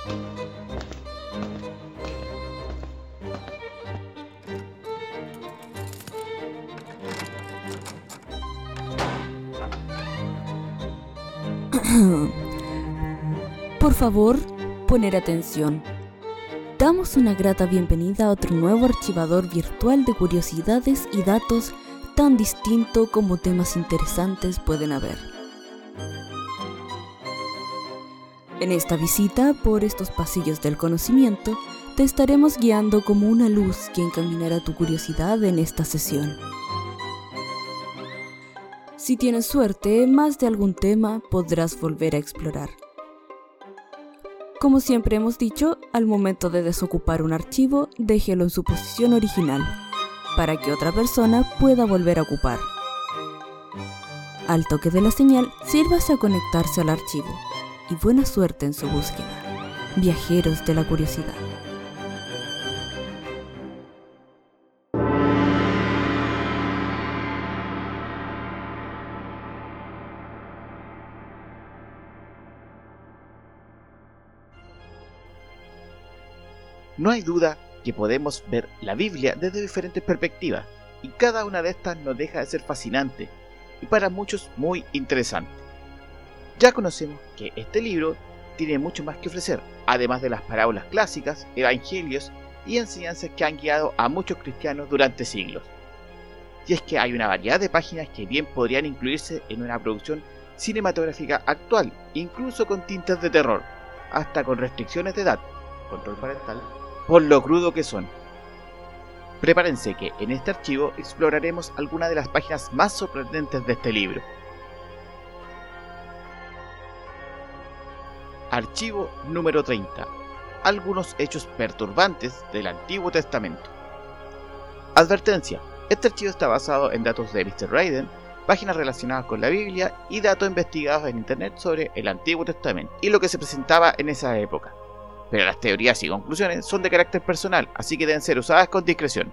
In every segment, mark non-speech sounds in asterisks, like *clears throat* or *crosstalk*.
*clears throat* Por favor, poner atención. Damos una grata bienvenida a otro nuevo archivador virtual de curiosidades y datos tan distinto como temas interesantes pueden haber. En esta visita por estos pasillos del conocimiento, te estaremos guiando como una luz que encaminará tu curiosidad en esta sesión. Si tienes suerte, más de algún tema podrás volver a explorar. Como siempre hemos dicho, al momento de desocupar un archivo, déjelo en su posición original, para que otra persona pueda volver a ocupar. Al toque de la señal, sírvase a conectarse al archivo, y buena suerte en su búsqueda, viajeros de la curiosidad. No hay duda que podemos ver la Biblia desde diferentes perspectivas, y cada una de estas no deja de ser fascinante y para muchos muy interesante. Ya conocemos que este libro tiene mucho más que ofrecer, además de las parábolas clásicas, evangelios y enseñanzas que han guiado a muchos cristianos durante siglos. Y es que hay una variedad de páginas que bien podrían incluirse en una producción cinematográfica actual, incluso con tintas de terror, hasta con restricciones de edad, control parental por lo crudo que son. Prepárense que en este archivo exploraremos algunas de las páginas más sorprendentes de este libro. Archivo número 30. Algunos hechos perturbantes del Antiguo Testamento. Advertencia. Este archivo está basado en datos de Mr. Raiden, páginas relacionadas con la Biblia y datos investigados en Internet sobre el Antiguo Testamento y lo que se presentaba en esa época pero las teorías y conclusiones son de carácter personal, así que deben ser usadas con discreción.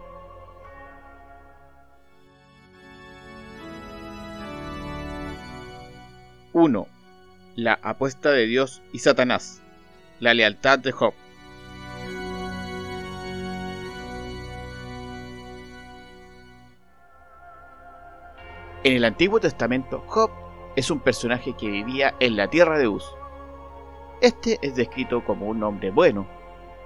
¡1! La apuesta de Dios y Satanás. La lealtad de Job. En el Antiguo Testamento, Job es un personaje que vivía en la tierra de Uz, este es descrito como un hombre bueno,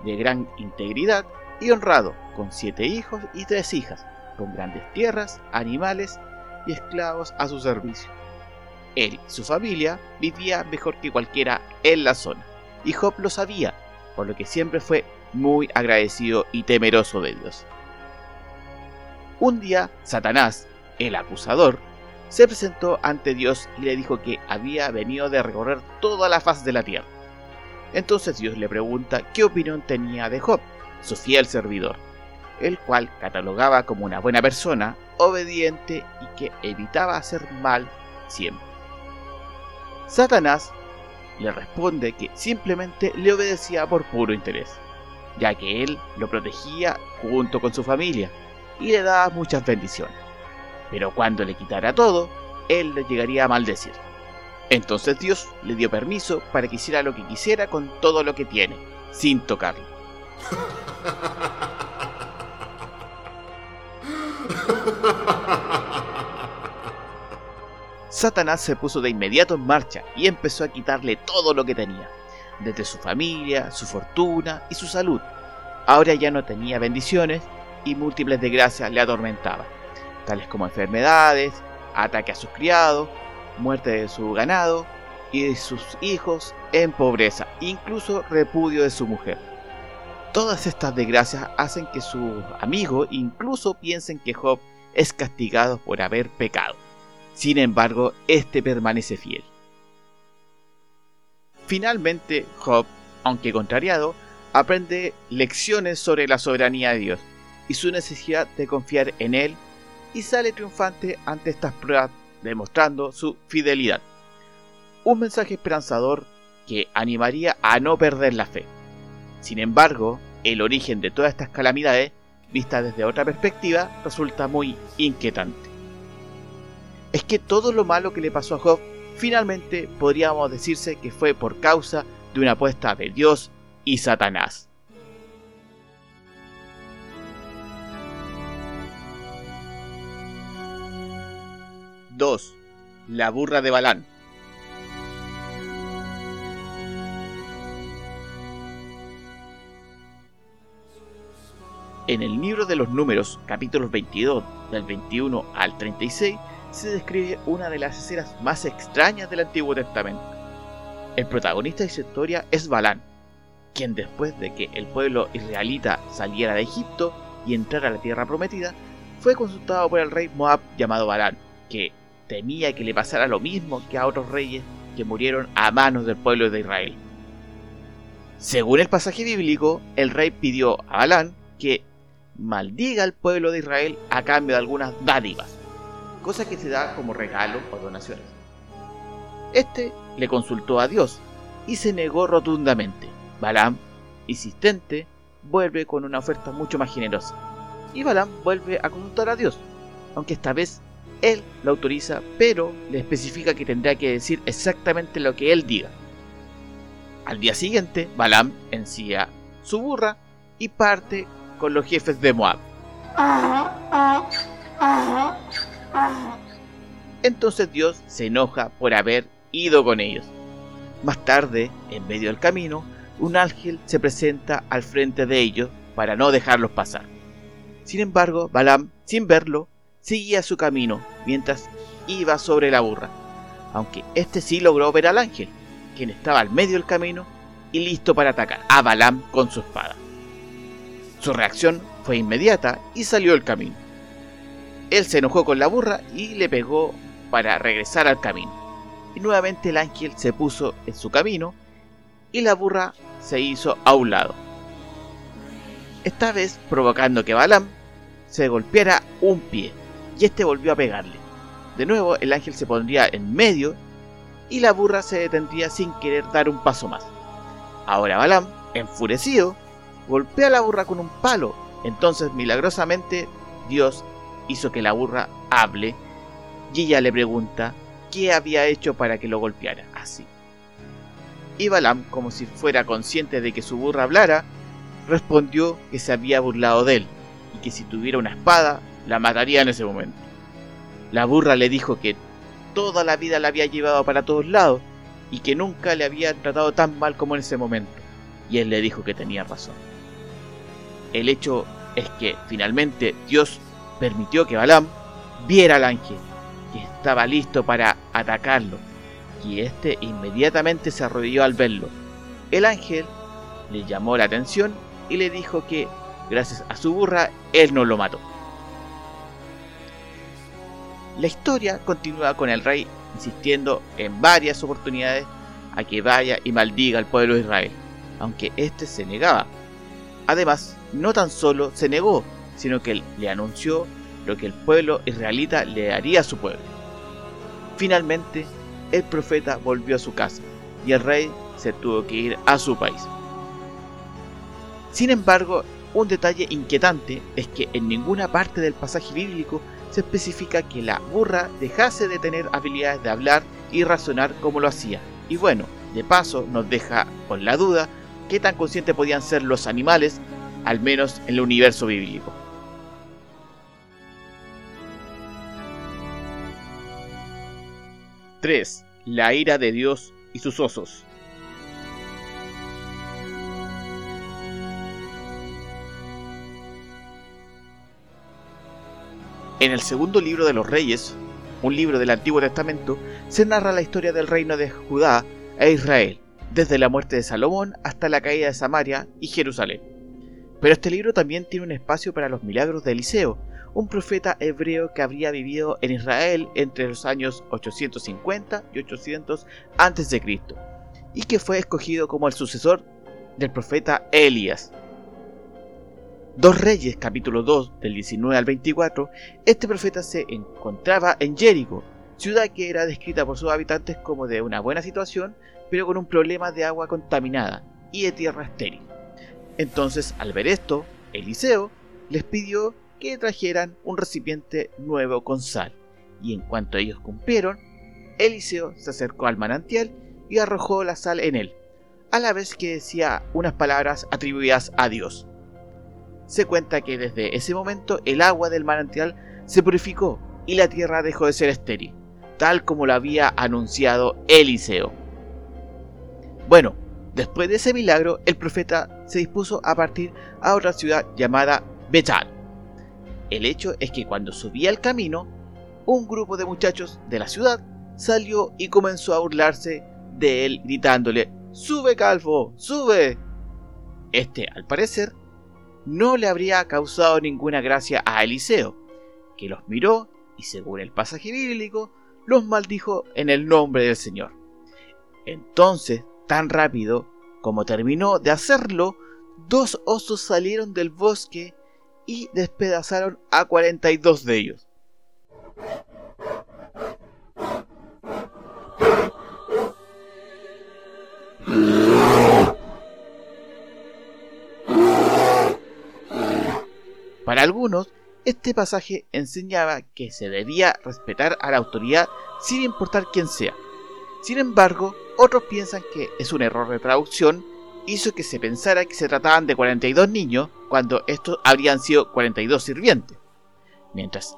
de gran integridad y honrado, con siete hijos y tres hijas, con grandes tierras, animales y esclavos a su servicio. Él y su familia vivía mejor que cualquiera en la zona, y Job lo sabía, por lo que siempre fue muy agradecido y temeroso de Dios. Un día, Satanás, el acusador, se presentó ante Dios y le dijo que había venido de recorrer toda la faz de la tierra entonces Dios le pregunta qué opinión tenía de Job, su fiel servidor, el cual catalogaba como una buena persona, obediente y que evitaba hacer mal siempre. Satanás le responde que simplemente le obedecía por puro interés, ya que él lo protegía junto con su familia y le daba muchas bendiciones. Pero cuando le quitara todo, él le llegaría a maldecir. Entonces Dios le dio permiso para que hiciera lo que quisiera con todo lo que tiene, sin tocarlo. *laughs* Satanás se puso de inmediato en marcha y empezó a quitarle todo lo que tenía, desde su familia, su fortuna y su salud. Ahora ya no tenía bendiciones y múltiples desgracias le atormentaban, tales como enfermedades, ataque a sus criados, muerte de su ganado y de sus hijos en pobreza, incluso repudio de su mujer. Todas estas desgracias hacen que sus amigos incluso piensen que Job es castigado por haber pecado. Sin embargo, este permanece fiel. Finalmente, Job, aunque contrariado, aprende lecciones sobre la soberanía de Dios y su necesidad de confiar en Él y sale triunfante ante estas pruebas demostrando su fidelidad. Un mensaje esperanzador que animaría a no perder la fe. Sin embargo, el origen de todas estas calamidades, vista desde otra perspectiva, resulta muy inquietante. Es que todo lo malo que le pasó a Job, finalmente podríamos decirse que fue por causa de una apuesta de Dios y Satanás. 2. La burra de Balán. En el libro de los números, capítulos 22, del 21 al 36, se describe una de las escenas más extrañas del Antiguo Testamento. El protagonista de esa historia es Balán, quien después de que el pueblo israelita saliera de Egipto y entrara a la tierra prometida, fue consultado por el rey Moab llamado Balán, que temía que le pasara lo mismo que a otros reyes que murieron a manos del pueblo de Israel. Según el pasaje bíblico, el rey pidió a Balán que maldiga al pueblo de Israel a cambio de algunas dádivas, cosa que se da como regalo o donaciones. Este le consultó a Dios y se negó rotundamente. Balaam, insistente, vuelve con una oferta mucho más generosa. Y Balaam vuelve a consultar a Dios, aunque esta vez él lo autoriza, pero le especifica que tendrá que decir exactamente lo que él diga. Al día siguiente, Balaam ensía su burra y parte con los jefes de Moab. Entonces Dios se enoja por haber ido con ellos. Más tarde, en medio del camino, un ángel se presenta al frente de ellos para no dejarlos pasar. Sin embargo, Balaam, sin verlo, seguía su camino mientras iba sobre la burra, aunque este sí logró ver al ángel, quien estaba al medio del camino y listo para atacar a Balaam con su espada. Su reacción fue inmediata y salió del camino. Él se enojó con la burra y le pegó para regresar al camino. Y nuevamente el ángel se puso en su camino y la burra se hizo a un lado. Esta vez provocando que Balaam se golpeara un pie y este volvió a pegarle. De nuevo el ángel se pondría en medio y la burra se detendría sin querer dar un paso más. Ahora Balaam, enfurecido, golpea a la burra con un palo. Entonces milagrosamente Dios hizo que la burra hable y ella le pregunta qué había hecho para que lo golpeara así. Y Balaam, como si fuera consciente de que su burra hablara, respondió que se había burlado de él y que si tuviera una espada la mataría en ese momento. La burra le dijo que toda la vida la había llevado para todos lados y que nunca le había tratado tan mal como en ese momento. Y él le dijo que tenía razón. El hecho es que finalmente Dios permitió que Balaam viera al ángel, que estaba listo para atacarlo, y éste inmediatamente se arrodilló al verlo. El ángel le llamó la atención y le dijo que, gracias a su burra, él no lo mató. La historia continúa con el rey insistiendo en varias oportunidades a que vaya y maldiga al pueblo de Israel, aunque éste se negaba. Además, no tan solo se negó, sino que le anunció lo que el pueblo israelita le haría a su pueblo. Finalmente, el profeta volvió a su casa y el rey se tuvo que ir a su país. Sin embargo, un detalle inquietante es que en ninguna parte del pasaje bíblico se especifica que la burra dejase de tener habilidades de hablar y razonar como lo hacía. Y bueno, de paso nos deja con la duda qué tan conscientes podían ser los animales, al menos en el universo bíblico. ¡3! La ira de Dios y sus osos. En el segundo libro de los Reyes, un libro del Antiguo Testamento, se narra la historia del reino de Judá e Israel, desde la muerte de Salomón hasta la caída de Samaria y Jerusalén. Pero este libro también tiene un espacio para los milagros de Eliseo, un profeta hebreo que habría vivido en Israel entre los años 850 y 800 a.C., y que fue escogido como el sucesor del profeta Elías. Dos Reyes, capítulo 2, del 19 al 24, este profeta se encontraba en Jerico, ciudad que era descrita por sus habitantes como de una buena situación, pero con un problema de agua contaminada y de tierra estéril. Entonces, al ver esto, Eliseo les pidió que trajeran un recipiente nuevo con sal, y en cuanto ellos cumplieron, Eliseo se acercó al manantial y arrojó la sal en él. a la vez que decía unas palabras atribuidas a Dios. Se cuenta que desde ese momento el agua del manantial se purificó y la tierra dejó de ser estéril, tal como lo había anunciado Eliseo. Bueno, después de ese milagro, el profeta se dispuso a partir a otra ciudad llamada Betal. El hecho es que cuando subía el camino, un grupo de muchachos de la ciudad salió y comenzó a burlarse de él gritándole ¡Sube, Calvo! ¡Sube! Este, al parecer, no le habría causado ninguna gracia a Eliseo, que los miró y según el pasaje bíblico, los maldijo en el nombre del Señor. Entonces, tan rápido como terminó de hacerlo, dos osos salieron del bosque y despedazaron a 42 de ellos. Para algunos, este pasaje enseñaba que se debía respetar a la autoridad sin importar quién sea. Sin embargo, otros piensan que es un error de traducción, hizo que se pensara que se trataban de 42 niños cuando estos habrían sido 42 sirvientes. Mientras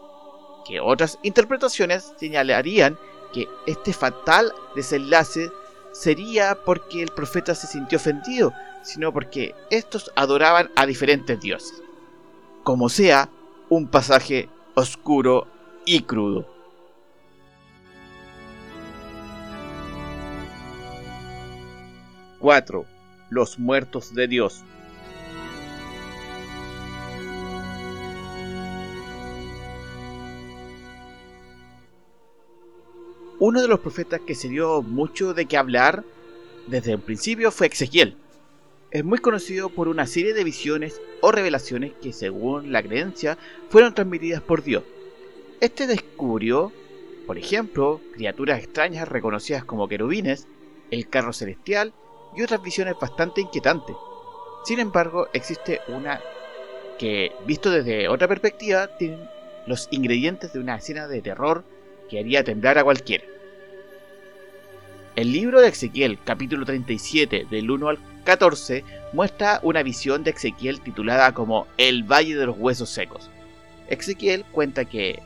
que otras interpretaciones señalarían que este fatal desenlace sería porque el profeta se sintió ofendido, sino porque estos adoraban a diferentes dioses como sea, un pasaje oscuro y crudo. ¡4! Los muertos de Dios. Uno de los profetas que se dio mucho de qué hablar desde el principio fue Ezequiel es muy conocido por una serie de visiones o revelaciones que según la creencia fueron transmitidas por Dios. Este descubrió, por ejemplo, criaturas extrañas reconocidas como querubines, el carro celestial y otras visiones bastante inquietantes. Sin embargo, existe una que, visto desde otra perspectiva, tiene los ingredientes de una escena de terror que haría temblar a cualquiera. El libro de Ezequiel, capítulo 37, del 1 al 14 muestra una visión de Ezequiel titulada como El Valle de los Huesos Secos. Ezequiel cuenta que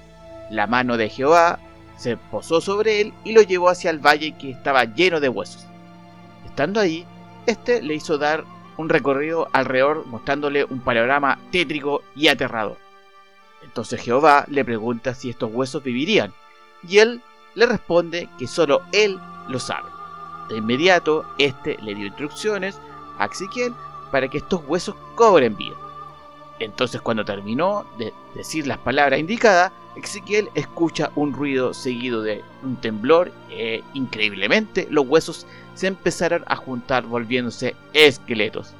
la mano de Jehová se posó sobre él y lo llevó hacia el valle que estaba lleno de huesos. Estando ahí, este le hizo dar un recorrido alrededor mostrándole un panorama tétrico y aterrador. Entonces Jehová le pregunta si estos huesos vivirían, y él le responde que solo él lo sabe. De inmediato, este le dio instrucciones a Ezequiel para que estos huesos cobren vida. Entonces cuando terminó de decir las palabras indicadas, Ezequiel escucha un ruido seguido de un temblor e increíblemente los huesos se empezaron a juntar volviéndose esqueletos.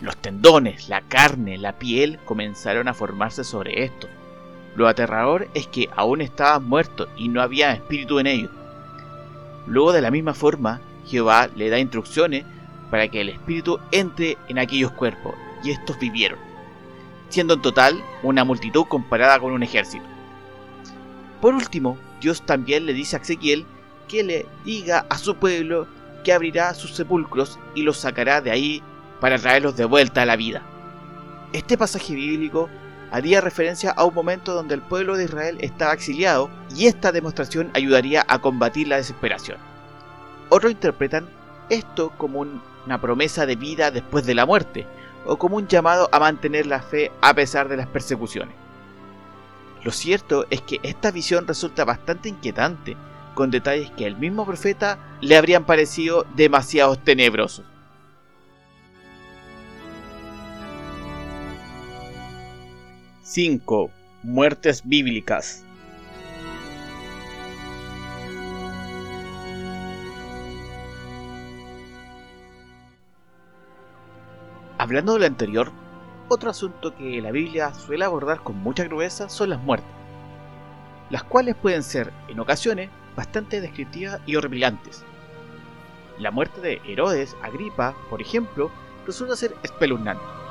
Los tendones, la carne, la piel comenzaron a formarse sobre esto. Lo aterrador es que aún estaban muertos y no había espíritu en ellos. Luego de la misma forma, Jehová le da instrucciones para que el espíritu entre en aquellos cuerpos, y estos vivieron, siendo en total una multitud comparada con un ejército. Por último, Dios también le dice a Ezequiel que le diga a su pueblo que abrirá sus sepulcros y los sacará de ahí para traerlos de vuelta a la vida. Este pasaje bíblico haría referencia a un momento donde el pueblo de Israel estaba exiliado y esta demostración ayudaría a combatir la desesperación. Otros interpretan esto como una promesa de vida después de la muerte o como un llamado a mantener la fe a pesar de las persecuciones. Lo cierto es que esta visión resulta bastante inquietante, con detalles que el mismo profeta le habrían parecido demasiado tenebrosos. 5. Muertes bíblicas. Hablando de lo anterior, otro asunto que la Biblia suele abordar con mucha crudeza son las muertes, las cuales pueden ser, en ocasiones, bastante descriptivas y horripilantes. La muerte de Herodes Agripa, por ejemplo, resulta ser espeluznante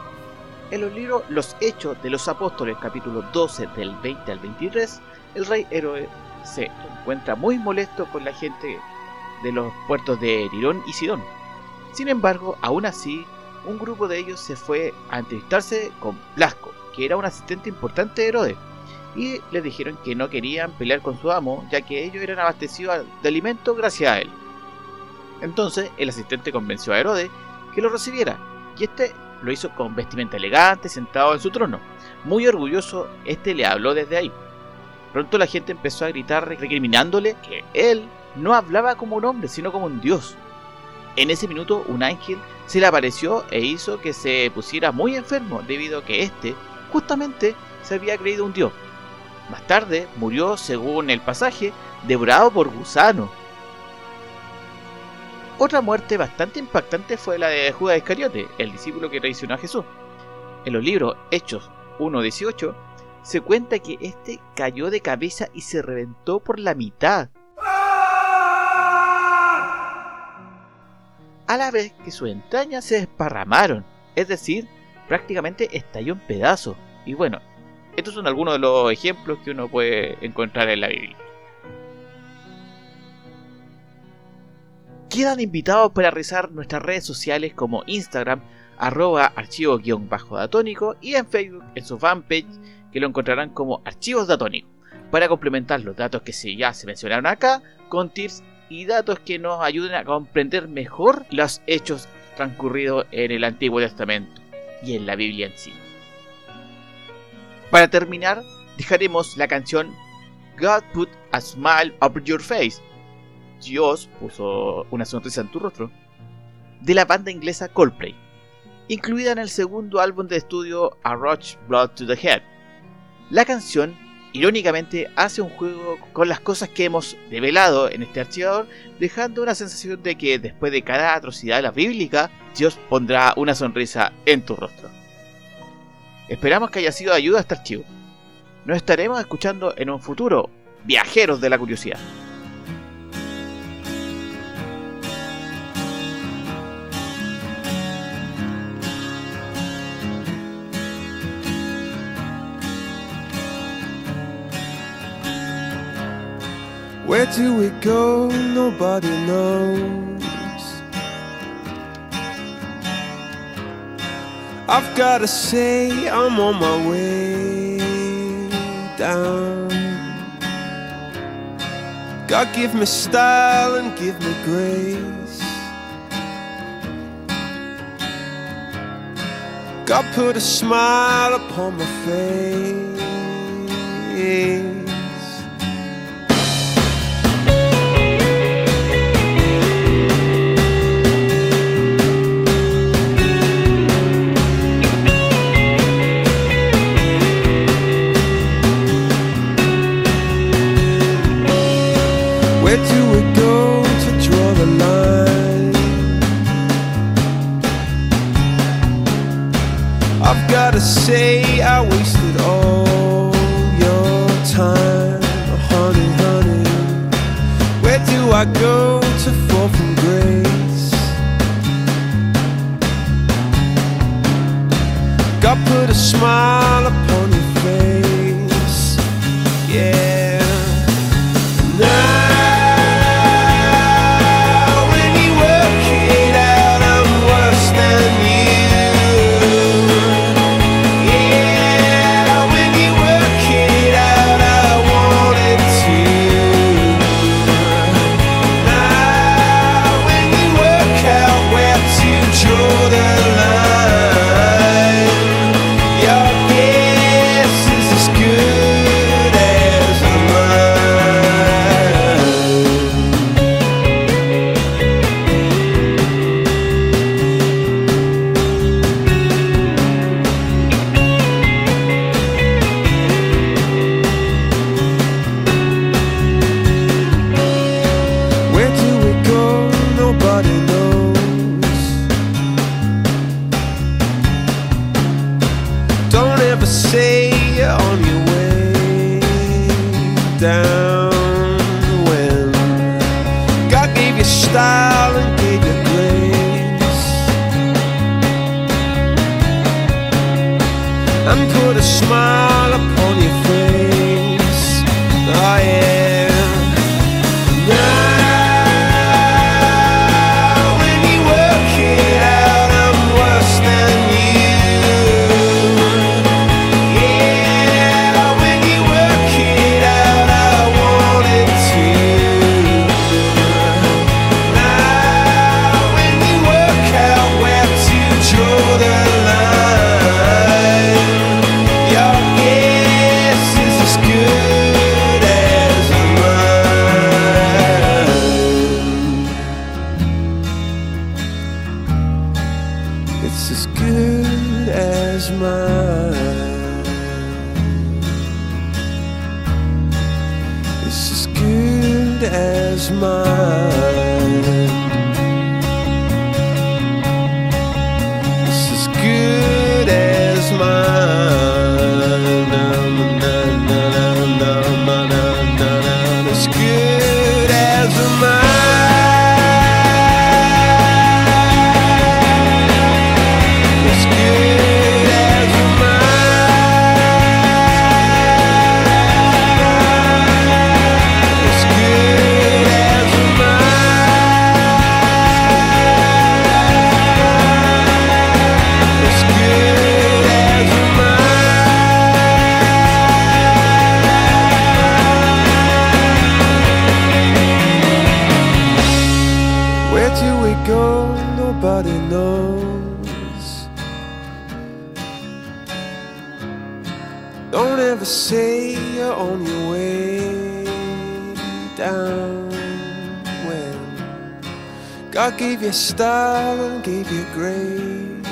En los libros Los Hechos de los Apóstoles, capítulo 12 del 20 al 23, el rey héroe se encuentra muy molesto con la gente de los puertos de Tirón y Sidón. Sin embargo, aún así, un grupo de ellos se fue a entrevistarse con Blasco, que era un asistente importante de Herodes, y les dijeron que no querían pelear con su amo, ya que ellos eran abastecidos de alimento gracias a él. Entonces el asistente convenció a Herodes que lo recibiera, y este lo hizo con vestimenta elegante, sentado en su trono. Muy orgulloso, este le habló desde ahí. Pronto la gente empezó a gritar recriminándole que él no hablaba como un hombre, sino como un dios. En ese minuto un ángel se le apareció e hizo que se pusiera muy enfermo debido a que éste justamente se había creído un dios. Más tarde murió, según el pasaje, devorado por gusanos. Otra muerte bastante impactante fue la de Judas Iscariote, el discípulo que traicionó a Jesús. En los libros Hechos 1.18 se cuenta que este cayó de cabeza y se reventó por la mitad. A la vez que sus entrañas se desparramaron, es decir, prácticamente estalló en pedazos. Y bueno, estos son algunos de los ejemplos que uno puede encontrar en la Biblia. Quedan invitados para revisar nuestras redes sociales como Instagram, arroba archivo-datónico y en Facebook en su fanpage que lo encontrarán como archivos datónicos para complementar los datos que ya se mencionaron acá con tips y datos que nos ayuden a comprender mejor los hechos transcurridos en el Antiguo Testamento y en la Biblia en sí. Para terminar, dejaremos la canción God Put a Smile Up Your Face. Dios puso una sonrisa en tu rostro. De la banda inglesa Coldplay. Incluida en el segundo álbum de estudio A Rush Blood to the Head. La canción, irónicamente, hace un juego con las cosas que hemos develado en este archivador, dejando una sensación de que después de cada atrocidad de la bíblica, Dios pondrá una sonrisa en tu rostro. Esperamos que haya sido de ayuda este archivo. Nos estaremos escuchando en un futuro, viajeros de la curiosidad. Where do we go? Nobody knows. I've gotta say, I'm on my way down. God give me style and give me grace. God put a smile upon my face. Where do we go to draw the line? I've gotta say, I wasted all your time, honey, honey. Where do I go to fall from grace? God put a smile upon your face, yeah. Do go? Nobody knows. Don't ever say you're on your way down when God gave you style and gave you grace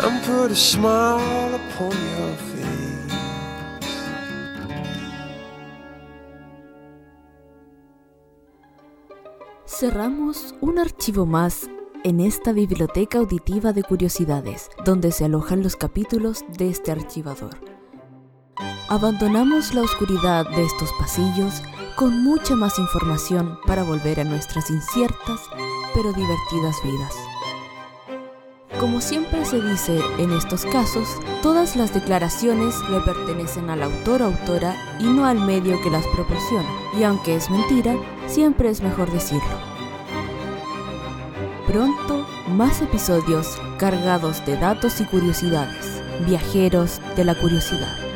and put a smile upon your face. Cerramos un archivo más en esta biblioteca auditiva de curiosidades, donde se alojan los capítulos de este archivador. Abandonamos la oscuridad de estos pasillos con mucha más información para volver a nuestras inciertas pero divertidas vidas. Como siempre se dice en estos casos, todas las declaraciones le pertenecen al autor o autora y no al medio que las proporciona. Y aunque es mentira, siempre es mejor decirlo. Pronto, más episodios cargados de datos y curiosidades. Viajeros de la curiosidad.